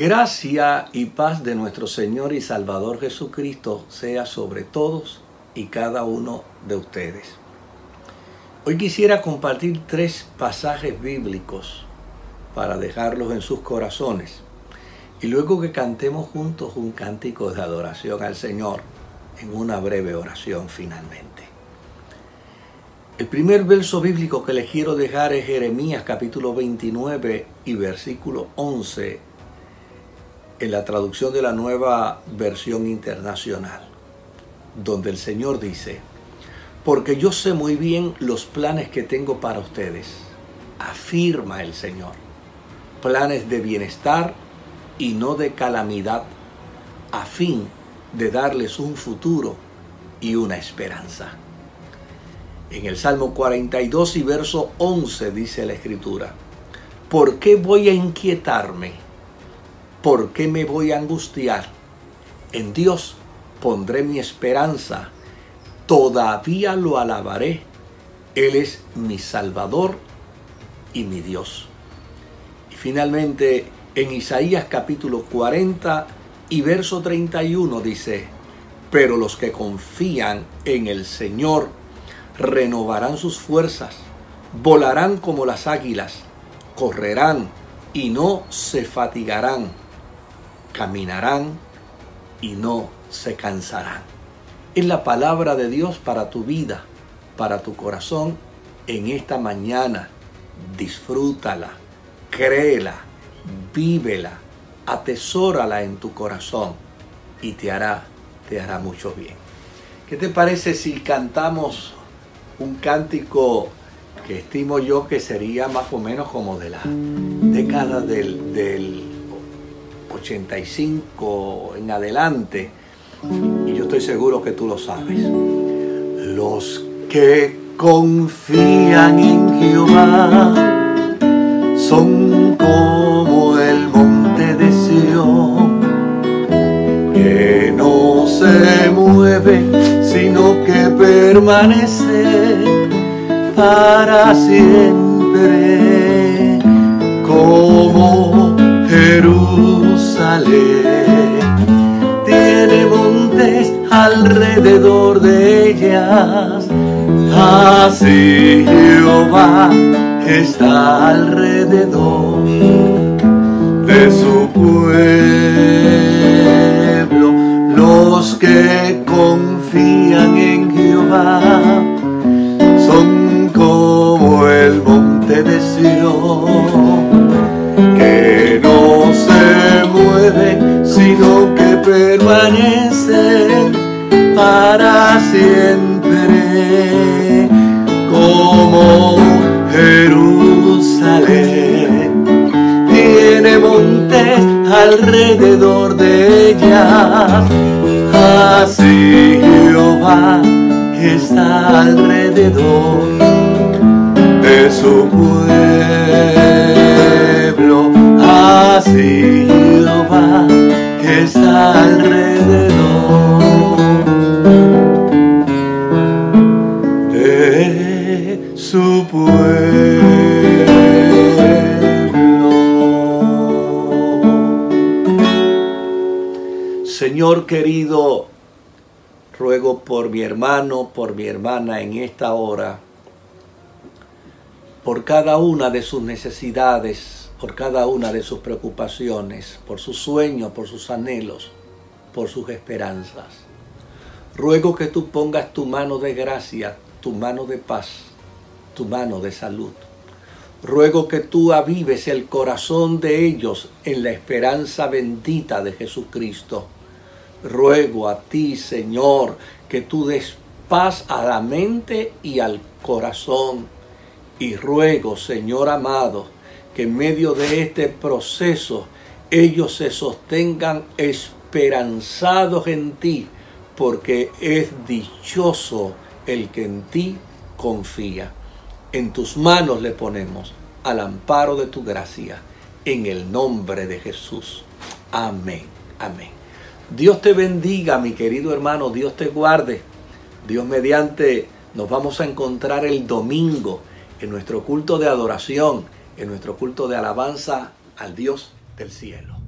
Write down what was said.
Gracia y paz de nuestro Señor y Salvador Jesucristo sea sobre todos y cada uno de ustedes. Hoy quisiera compartir tres pasajes bíblicos para dejarlos en sus corazones y luego que cantemos juntos un cántico de adoración al Señor en una breve oración finalmente. El primer verso bíblico que les quiero dejar es Jeremías capítulo 29 y versículo 11 en la traducción de la nueva versión internacional, donde el Señor dice, porque yo sé muy bien los planes que tengo para ustedes, afirma el Señor, planes de bienestar y no de calamidad, a fin de darles un futuro y una esperanza. En el Salmo 42 y verso 11 dice la Escritura, ¿por qué voy a inquietarme? ¿Por qué me voy a angustiar? En Dios pondré mi esperanza, todavía lo alabaré. Él es mi Salvador y mi Dios. Y finalmente, en Isaías capítulo 40 y verso 31 dice, pero los que confían en el Señor renovarán sus fuerzas, volarán como las águilas, correrán y no se fatigarán caminarán y no se cansarán. Es la palabra de Dios para tu vida, para tu corazón en esta mañana. Disfrútala, créela, vívela, atesórala en tu corazón y te hará, te hará mucho bien. ¿Qué te parece si cantamos un cántico que estimo yo que sería más o menos como de la década del, del 85 en adelante, y yo estoy seguro que tú lo sabes. Los que confían en Jehová son como el monte de Sion, que no se mueve, sino que permanece para siempre, como Jerusalén tiene montes alrededor de ellas. Así Jehová está alrededor de su pueblo. Los que confían en Jehová son como el monte de Sion para siempre, como Jerusalén. Tiene montes alrededor de ellas, así Jehová está alrededor de su pueblo Señor querido, ruego por mi hermano, por mi hermana en esta hora, por cada una de sus necesidades por cada una de sus preocupaciones, por sus sueños, por sus anhelos, por sus esperanzas. Ruego que tú pongas tu mano de gracia, tu mano de paz, tu mano de salud. Ruego que tú avives el corazón de ellos en la esperanza bendita de Jesucristo. Ruego a ti, Señor, que tú des paz a la mente y al corazón. Y ruego, Señor amado, que en medio de este proceso ellos se sostengan esperanzados en ti, porque es dichoso el que en ti confía. En tus manos le ponemos al amparo de tu gracia, en el nombre de Jesús. Amén, amén. Dios te bendiga, mi querido hermano, Dios te guarde. Dios mediante nos vamos a encontrar el domingo en nuestro culto de adoración en nuestro culto de alabanza al Dios del cielo.